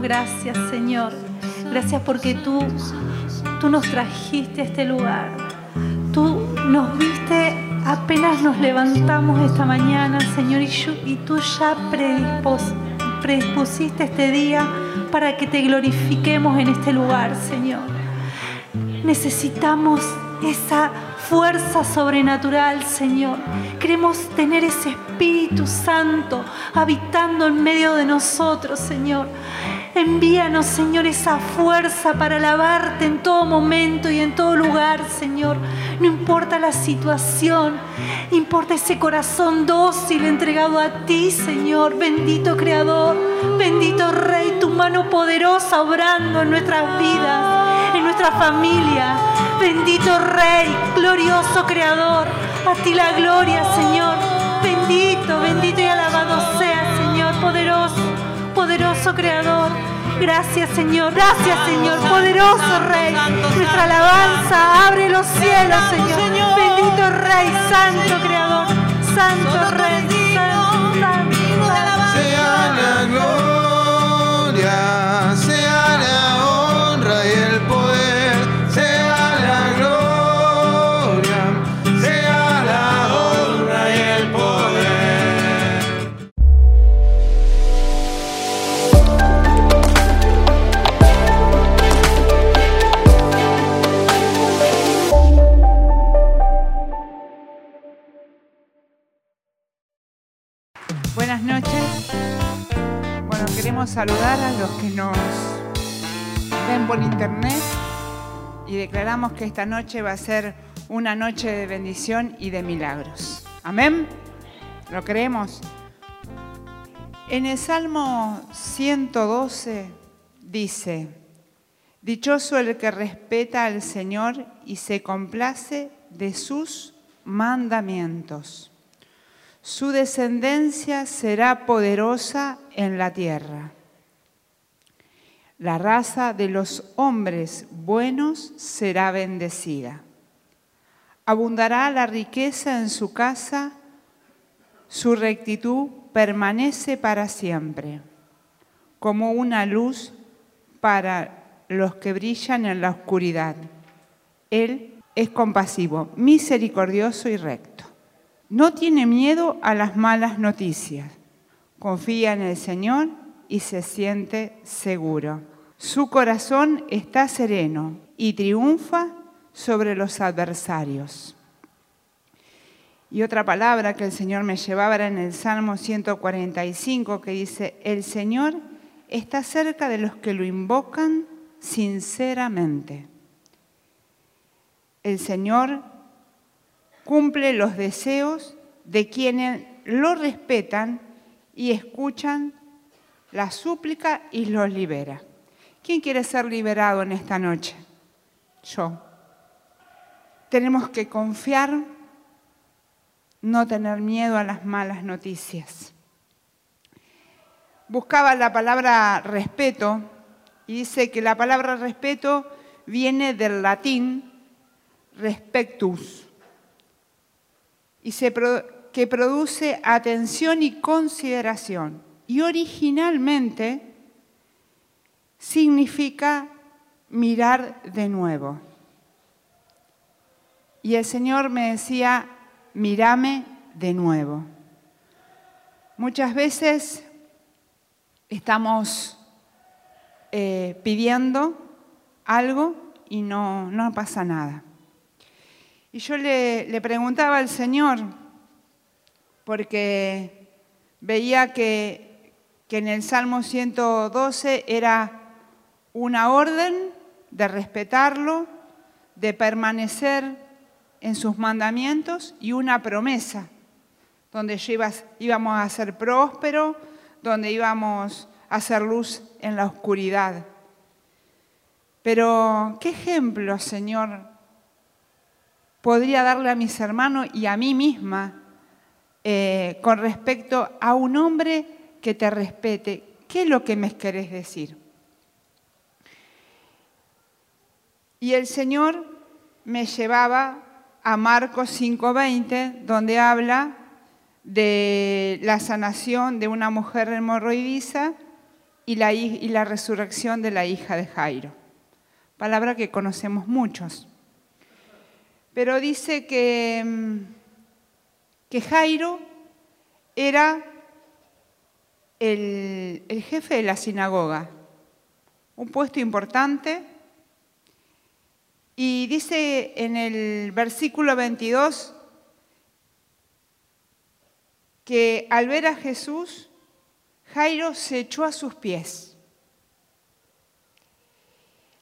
gracias, Señor. Gracias porque tú, tú nos trajiste a este lugar. Tú nos viste apenas nos levantamos esta mañana, Señor, y, tú ya predispusiste este día para que te glorifiquemos en este lugar, Señor. Necesitamos esa fuerza sobrenatural, Señor. Queremos tener ese Espíritu Santo habitando en medio de nosotros, Señor. Envíanos, Señor, esa fuerza para alabarte en todo momento y en todo lugar, Señor. No importa la situación, importa ese corazón dócil entregado a ti, Señor. Bendito Creador, bendito Rey, tu mano poderosa obrando en nuestras vidas, en nuestra familia. Bendito Rey, glorioso Creador, a ti la gloria, Señor. Bendito, bendito y alabado sea, Señor, poderoso, poderoso Creador. Gracias, Señor, gracias, Señor, poderoso Rey. Nuestra alabanza abre los cielos, Señor. Bendito Rey, Santo Creador, Santo Rey, Santo, Santo, Santo. Sea la gloria, los que nos ven por internet y declaramos que esta noche va a ser una noche de bendición y de milagros. Amén. ¿Lo creemos? En el Salmo 112 dice, Dichoso el que respeta al Señor y se complace de sus mandamientos. Su descendencia será poderosa en la tierra. La raza de los hombres buenos será bendecida. Abundará la riqueza en su casa, su rectitud permanece para siempre, como una luz para los que brillan en la oscuridad. Él es compasivo, misericordioso y recto. No tiene miedo a las malas noticias. Confía en el Señor y se siente seguro. Su corazón está sereno y triunfa sobre los adversarios. Y otra palabra que el Señor me llevaba era en el Salmo 145 que dice, el Señor está cerca de los que lo invocan sinceramente. El Señor cumple los deseos de quienes lo respetan y escuchan la súplica y los libera. ¿Quién quiere ser liberado en esta noche? Yo. Tenemos que confiar, no tener miedo a las malas noticias. Buscaba la palabra respeto y dice que la palabra respeto viene del latín respectus y que produce atención y consideración. Y originalmente significa mirar de nuevo. Y el Señor me decía, mírame de nuevo. Muchas veces estamos eh, pidiendo algo y no, no pasa nada. Y yo le, le preguntaba al Señor, porque veía que, que en el Salmo 112 era una orden de respetarlo, de permanecer en sus mandamientos y una promesa, donde íbamos a ser prósperos, donde íbamos a hacer luz en la oscuridad. Pero, ¿qué ejemplo, Señor, podría darle a mis hermanos y a mí misma eh, con respecto a un hombre que te respete? ¿Qué es lo que me querés decir? Y el Señor me llevaba a Marcos 5:20, donde habla de la sanación de una mujer hemorroidiza y la, y la resurrección de la hija de Jairo. Palabra que conocemos muchos. Pero dice que, mm, que Jairo era el, el jefe de la sinagoga, un puesto importante y dice en el versículo 22 que al ver a Jesús, Jairo se echó a sus pies.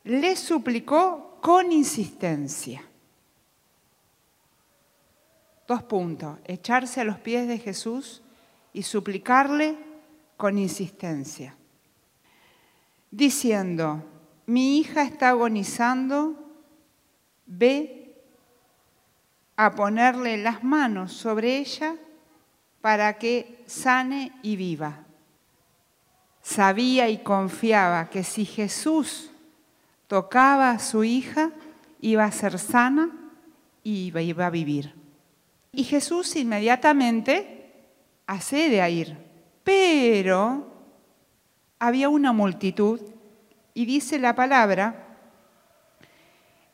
Le suplicó con insistencia. Dos puntos, echarse a los pies de Jesús y suplicarle con insistencia, diciendo, mi hija está agonizando ve a ponerle las manos sobre ella para que sane y viva. Sabía y confiaba que si Jesús tocaba a su hija, iba a ser sana y iba a vivir. Y Jesús inmediatamente accede a ir, pero había una multitud y dice la palabra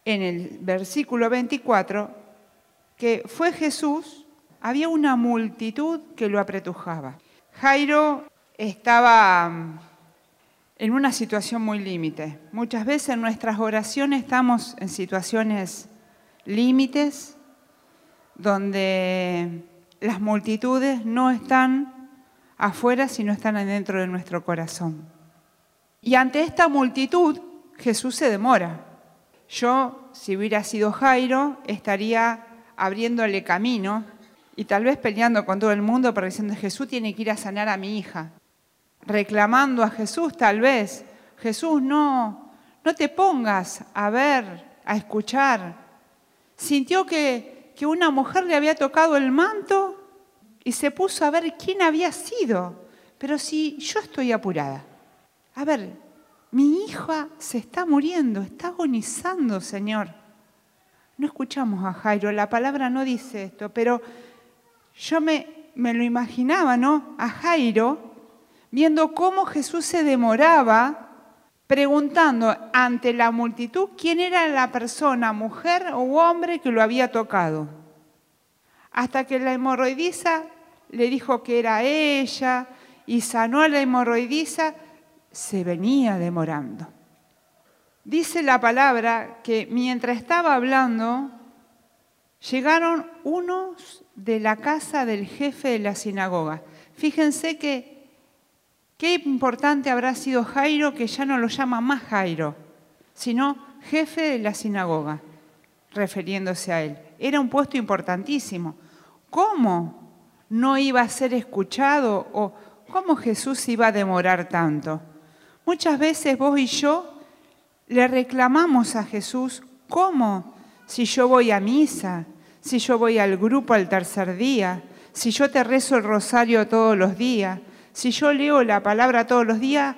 en el versículo 24 que fue Jesús, había una multitud que lo apretujaba. Jairo estaba mm, en una situación muy límite. Muchas veces en nuestras oraciones estamos en situaciones límites donde las multitudes no están afuera, sino están adentro de nuestro corazón. Y ante esta multitud, Jesús se demora. Yo, si hubiera sido Jairo, estaría abriéndole camino y tal vez peleando con todo el mundo, pero diciendo, Jesús tiene que ir a sanar a mi hija. Reclamando a Jesús tal vez, Jesús, no, no te pongas a ver, a escuchar. Sintió que, que una mujer le había tocado el manto y se puso a ver quién había sido. Pero si yo estoy apurada. A ver, mi hija se está muriendo, está agonizando, Señor. No escuchamos a Jairo, la palabra no dice esto, pero yo me, me lo imaginaba, ¿no? A Jairo, viendo cómo Jesús se demoraba, preguntando ante la multitud quién era la persona, mujer o hombre, que lo había tocado. Hasta que la hemorroidiza le dijo que era ella y sanó a la hemorroidiza se venía demorando. Dice la palabra que mientras estaba hablando, llegaron unos de la casa del jefe de la sinagoga. Fíjense que qué importante habrá sido Jairo, que ya no lo llama más Jairo, sino jefe de la sinagoga, refiriéndose a él. Era un puesto importantísimo. ¿Cómo no iba a ser escuchado o cómo Jesús iba a demorar tanto? Muchas veces vos y yo le reclamamos a Jesús, ¿cómo? Si yo voy a misa, si yo voy al grupo al tercer día, si yo te rezo el rosario todos los días, si yo leo la palabra todos los días,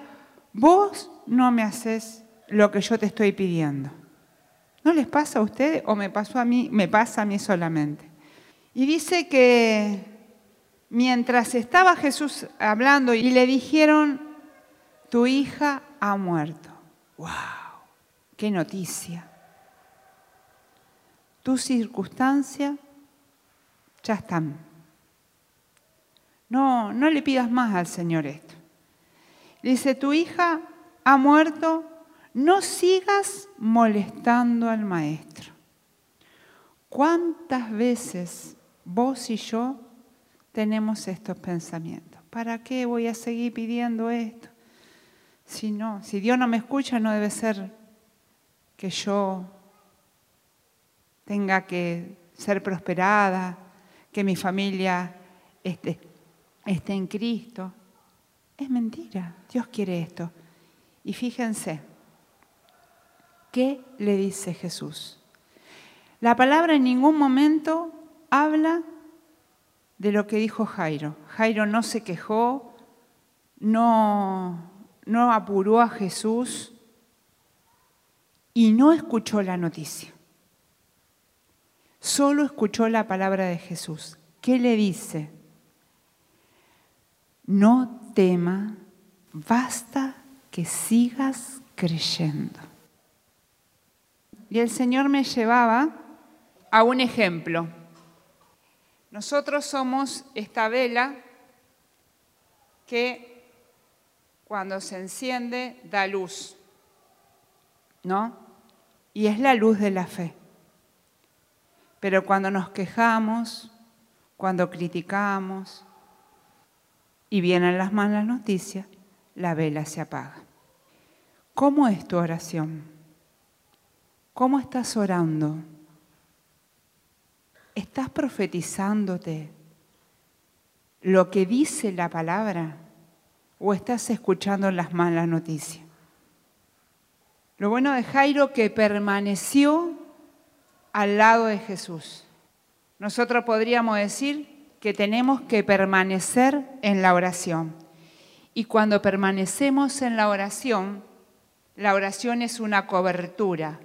vos no me haces lo que yo te estoy pidiendo. ¿No les pasa a ustedes o me pasó a mí, me pasa a mí solamente? Y dice que mientras estaba Jesús hablando y le dijeron, tu hija ha muerto. ¡Wow! ¡Qué noticia! Tus circunstancias ya están. No, no le pidas más al Señor esto. Dice, tu hija ha muerto, no sigas molestando al maestro. ¿Cuántas veces vos y yo tenemos estos pensamientos? ¿Para qué voy a seguir pidiendo esto? Si no, si Dios no me escucha, no debe ser que yo tenga que ser prosperada, que mi familia esté, esté en Cristo. Es mentira, Dios quiere esto. Y fíjense, ¿qué le dice Jesús? La palabra en ningún momento habla de lo que dijo Jairo. Jairo no se quejó, no, no apuró a Jesús y no escuchó la noticia. Solo escuchó la palabra de Jesús. ¿Qué le dice? No tema, basta que sigas creyendo. Y el Señor me llevaba a un ejemplo. Nosotros somos esta vela que cuando se enciende da luz, ¿no? Y es la luz de la fe. Pero cuando nos quejamos, cuando criticamos y vienen las malas noticias, la vela se apaga. ¿Cómo es tu oración? ¿Cómo estás orando? ¿Estás profetizándote lo que dice la palabra o estás escuchando las malas noticias? Lo bueno de Jairo que permaneció al lado de Jesús. Nosotros podríamos decir que tenemos que permanecer en la oración. Y cuando permanecemos en la oración, la oración es una cobertura.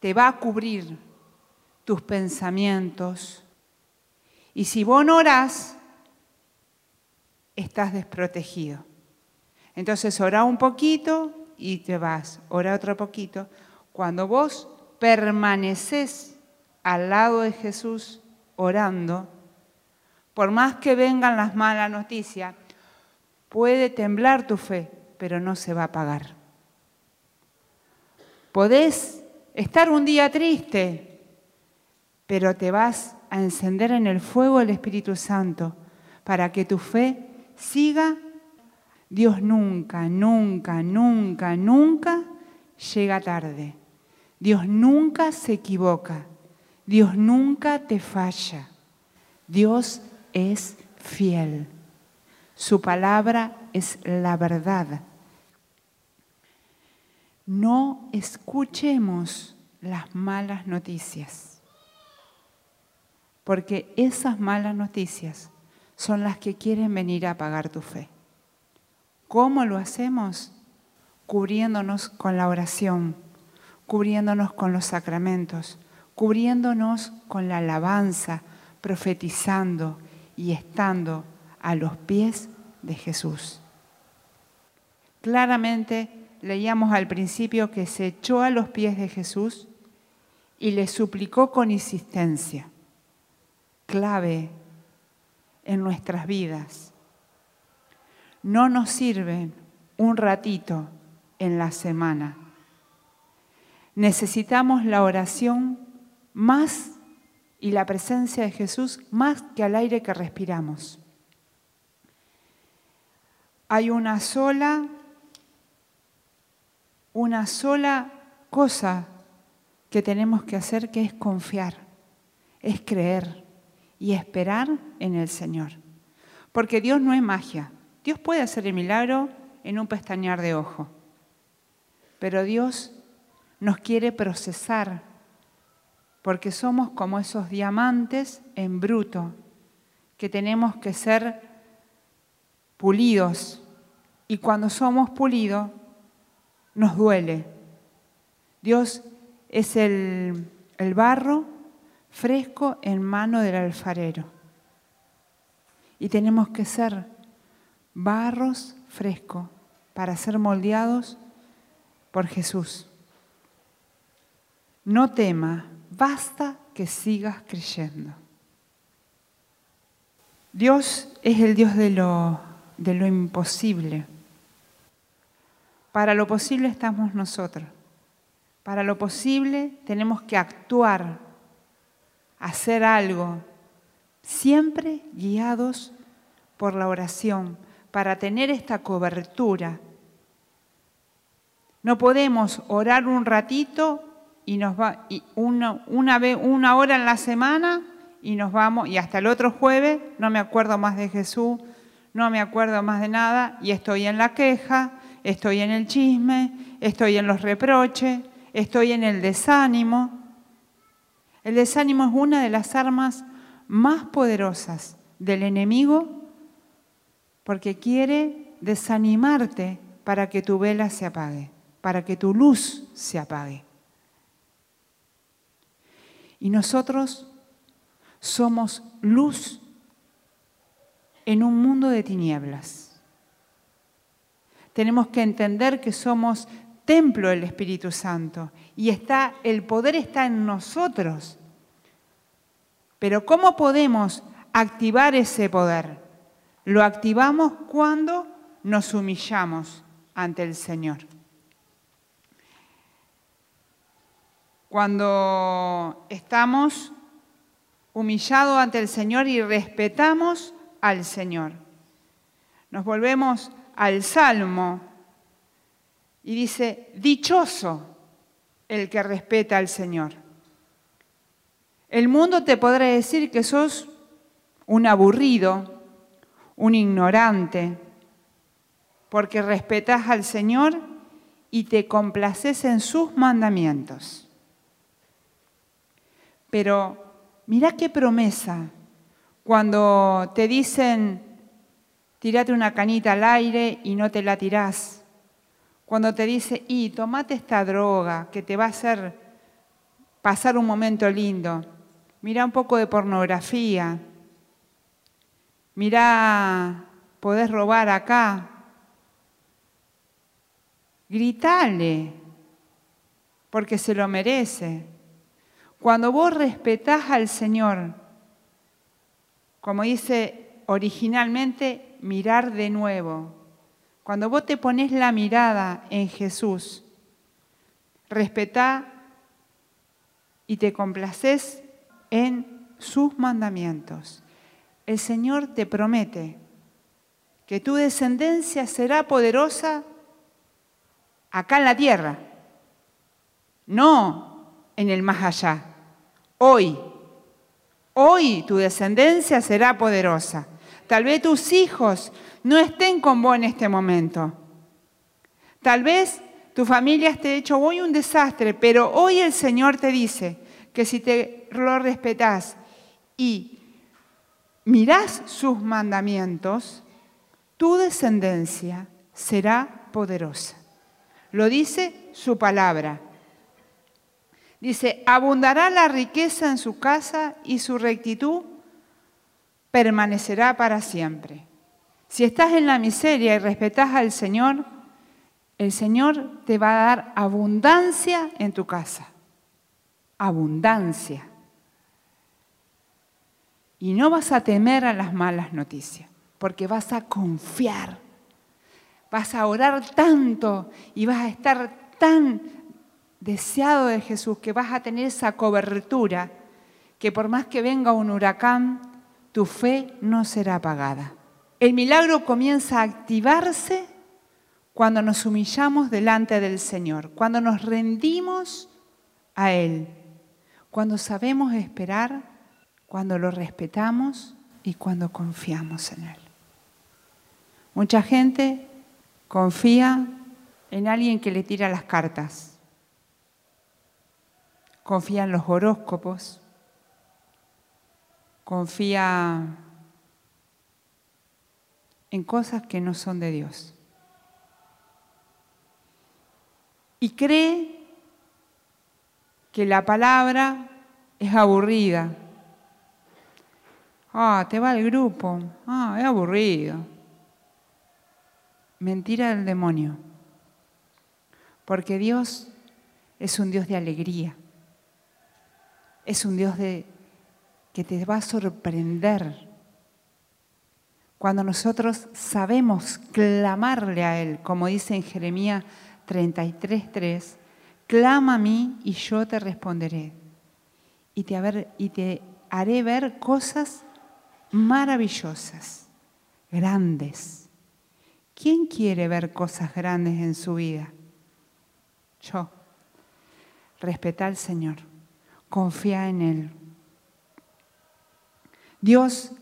Te va a cubrir tus pensamientos. Y si vos no orás, estás desprotegido. Entonces ora un poquito y te vas. Ora otro poquito. Cuando vos permaneces al lado de Jesús orando, por más que vengan las malas noticias, puede temblar tu fe, pero no se va a apagar. Podés estar un día triste, pero te vas a encender en el fuego del Espíritu Santo para que tu fe siga. Dios nunca, nunca, nunca, nunca llega tarde. Dios nunca se equivoca. Dios nunca te falla. Dios es fiel. Su palabra es la verdad. No escuchemos las malas noticias, porque esas malas noticias son las que quieren venir a apagar tu fe. ¿Cómo lo hacemos? Cubriéndonos con la oración, cubriéndonos con los sacramentos, cubriéndonos con la alabanza, profetizando y estando a los pies de Jesús. Claramente leíamos al principio que se echó a los pies de Jesús y le suplicó con insistencia, clave en nuestras vidas. No nos sirven un ratito en la semana. Necesitamos la oración más y la presencia de Jesús más que al aire que respiramos. Hay una sola, una sola cosa que tenemos que hacer que es confiar, es creer y esperar en el Señor. Porque Dios no es magia. Dios puede hacer el milagro en un pestañear de ojo. Pero Dios nos quiere procesar porque somos como esos diamantes en bruto que tenemos que ser pulidos. Y cuando somos pulidos, nos duele. Dios es el, el barro fresco en mano del alfarero. Y tenemos que ser barros frescos para ser moldeados por Jesús. No tema, basta que sigas creyendo. Dios es el Dios de lo, de lo imposible. Para lo posible estamos nosotros. Para lo posible tenemos que actuar, hacer algo, siempre guiados por la oración, para tener esta cobertura. No podemos orar un ratito y nos va una, una hora en la semana y nos vamos y hasta el otro jueves no me acuerdo más de Jesús, no me acuerdo más de nada y estoy en la queja, estoy en el chisme, estoy en los reproches, estoy en el desánimo. El desánimo es una de las armas más poderosas del enemigo porque quiere desanimarte para que tu vela se apague, para que tu luz se apague. Y nosotros somos luz en un mundo de tinieblas. Tenemos que entender que somos templo del Espíritu Santo y está el poder está en nosotros. Pero ¿cómo podemos activar ese poder? Lo activamos cuando nos humillamos ante el Señor. Cuando estamos humillados ante el Señor y respetamos al Señor. Nos volvemos al Salmo y dice, dichoso el que respeta al Señor. El mundo te podrá decir que sos un aburrido, un ignorante, porque respetas al Señor y te complaces en sus mandamientos. Pero mira qué promesa cuando te dicen, tirate una canita al aire y no te la tirás. Cuando te dice, y tomate esta droga que te va a hacer pasar un momento lindo. Mira un poco de pornografía. Mira, podés robar acá. Gritale, porque se lo merece. Cuando vos respetás al Señor, como dice originalmente, mirar de nuevo. Cuando vos te pones la mirada en Jesús, respetá y te complaces en sus mandamientos. El Señor te promete que tu descendencia será poderosa acá en la tierra, no en el más allá, hoy. Hoy tu descendencia será poderosa. Tal vez tus hijos no estén con vos en este momento. Tal vez tu familia esté hecho hoy un desastre, pero hoy el Señor te dice que si te lo respetás y mirás sus mandamientos, tu descendencia será poderosa. Lo dice su palabra. Dice, abundará la riqueza en su casa y su rectitud permanecerá para siempre. Si estás en la miseria y respetas al Señor, el Señor te va a dar abundancia en tu casa. Abundancia. Y no vas a temer a las malas noticias, porque vas a confiar. Vas a orar tanto y vas a estar tan deseado de Jesús, que vas a tener esa cobertura, que por más que venga un huracán, tu fe no será apagada. El milagro comienza a activarse cuando nos humillamos delante del Señor, cuando nos rendimos a Él, cuando sabemos esperar, cuando lo respetamos y cuando confiamos en Él. Mucha gente confía en alguien que le tira las cartas confía en los horóscopos, confía en cosas que no son de Dios. Y cree que la palabra es aburrida. Ah, te va el grupo. Ah, es aburrido. Mentira del demonio. Porque Dios es un Dios de alegría es un Dios de, que te va a sorprender. Cuando nosotros sabemos clamarle a Él, como dice en Jeremías 33.3, clama a mí y yo te responderé y te, y te haré ver cosas maravillosas, grandes. ¿Quién quiere ver cosas grandes en su vida? Yo. Respeta al Señor, confía en Él. Dios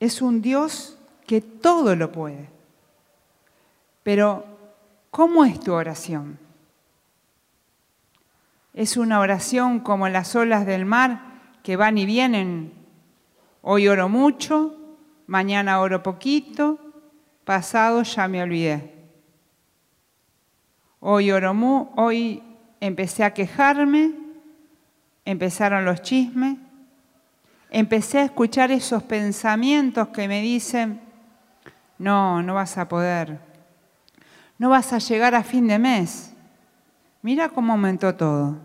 es un Dios que todo lo puede. Pero, ¿cómo es tu oración? ¿Es una oración como las olas del mar que van y vienen? Hoy oro mucho, mañana oro poquito, pasado ya me olvidé. Hoy oro mu hoy empecé a quejarme, empezaron los chismes, empecé a escuchar esos pensamientos que me dicen, no, no vas a poder, no vas a llegar a fin de mes. Mira cómo aumentó todo.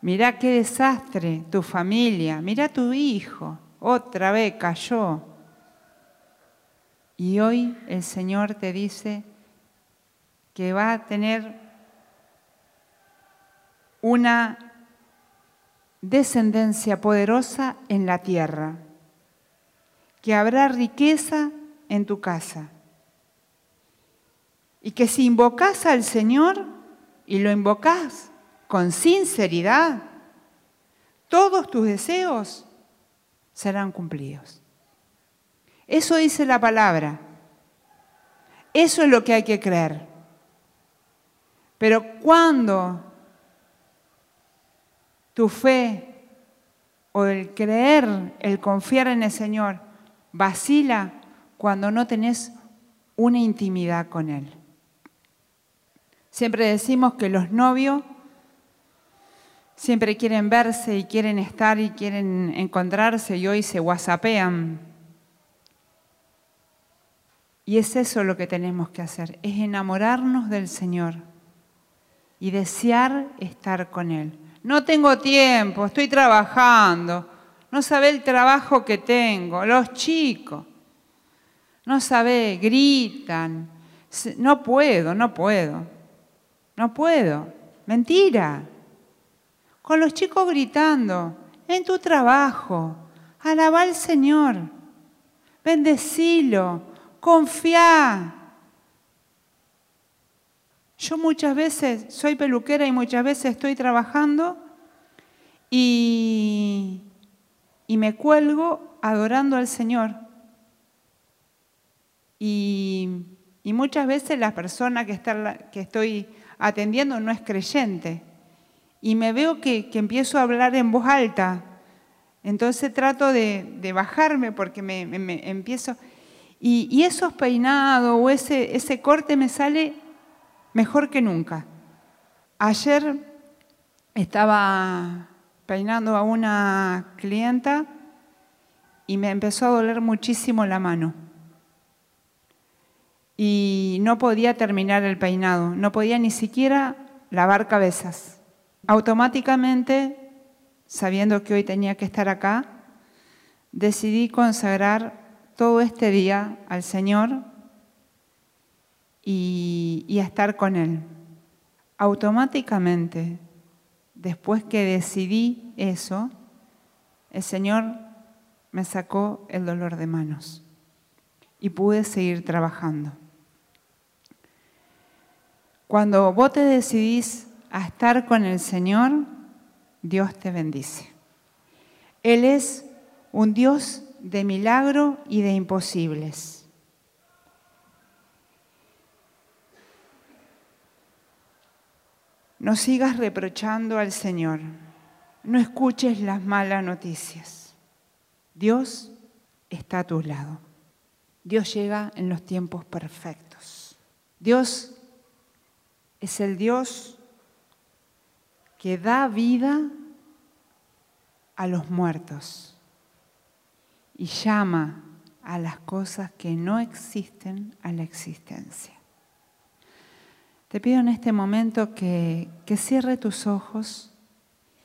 Mira qué desastre tu familia, mira tu hijo, otra vez cayó. Y hoy el Señor te dice que va a tener una descendencia poderosa en la tierra, que habrá riqueza en tu casa. Y que si invocas al Señor y lo invocas con sinceridad, todos tus deseos serán cumplidos. Eso dice la palabra. Eso es lo que hay que creer. Pero cuando tu fe o el creer, el confiar en el Señor vacila cuando no tenés una intimidad con Él. Siempre decimos que los novios siempre quieren verse y quieren estar y quieren encontrarse y hoy se whatsappean. Y es eso lo que tenemos que hacer, es enamorarnos del Señor y desear estar con Él. No tengo tiempo, estoy trabajando, no sabe el trabajo que tengo, los chicos, no sabe, gritan, no puedo, no puedo, no puedo, mentira con los chicos gritando, en tu trabajo, alaba al Señor, bendecilo, confía. Yo muchas veces soy peluquera y muchas veces estoy trabajando y, y me cuelgo adorando al Señor. Y, y muchas veces la persona que, está, que estoy atendiendo no es creyente y me veo que, empiezo a hablar en voz alta. Entonces trato de, bajarme porque me, empiezo... Y, esos peinados o ese, ese corte me sale mejor que nunca. Ayer estaba peinando a una clienta y me empezó a doler muchísimo la mano. Y no podía terminar el peinado, no podía ni siquiera lavar cabezas automáticamente, sabiendo que hoy tenía que estar acá, decidí consagrar todo este día al Señor y, a estar con Él. Automáticamente, después que decidí eso, el Señor me sacó el dolor de manos y pude seguir trabajando. Cuando vos te decidís a estar con el Señor, Dios te bendice. Él es un Dios de milagro y de imposibles. No sigas reprochando al Señor. No escuches las malas noticias. Dios está a tu lado. Dios llega en los tiempos perfectos. Dios es el Dios que da vida a los muertos y llama a las cosas que no existen a la existencia. Te pido en este momento que, que cierre tus ojos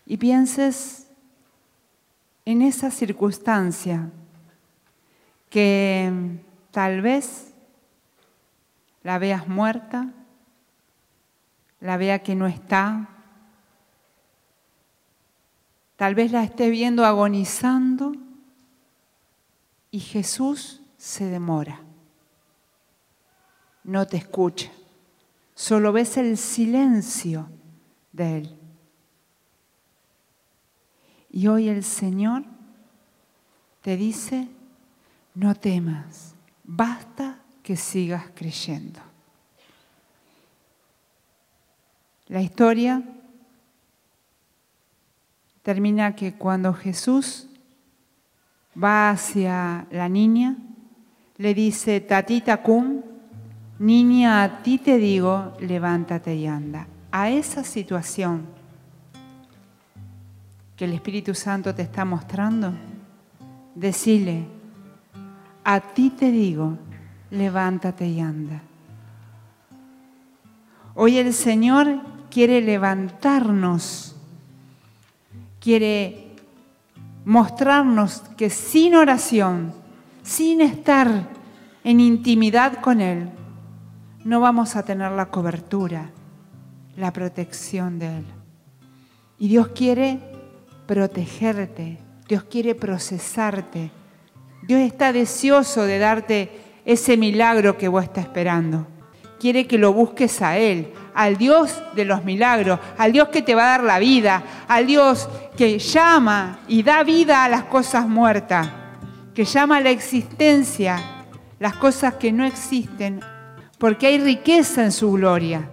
y pienses en esa circunstancia que tal vez la veas muerta, la vea que no está, tal vez la estés viendo agonizando y Jesús se demora, no te escucha, solo ves el silencio de Él. Y hoy el Señor te dice, no temas, basta que sigas creyendo. La historia termina que cuando Jesús va hacia la niña, le dice, tatita cum, niña, a ti te digo, levántate y anda. A esa situación que el Espíritu Santo te está mostrando, decile, a ti te digo, levántate y anda. Hoy el Señor quiere levantarnos, quiere mostrarnos que sin oración, sin estar en intimidad con Él, no vamos a tener la cobertura, la protección de Él. Y Dios quiere protegerte, Dios quiere procesarte, Dios está deseoso de darte ese milagro que vos estás esperando. Quiere que lo busques a Él, al Dios de los milagros, al Dios que te va a dar la vida, al Dios que llama y da vida a las cosas muertas, que llama a la existencia las cosas que no existen, porque hay riqueza en su gloria.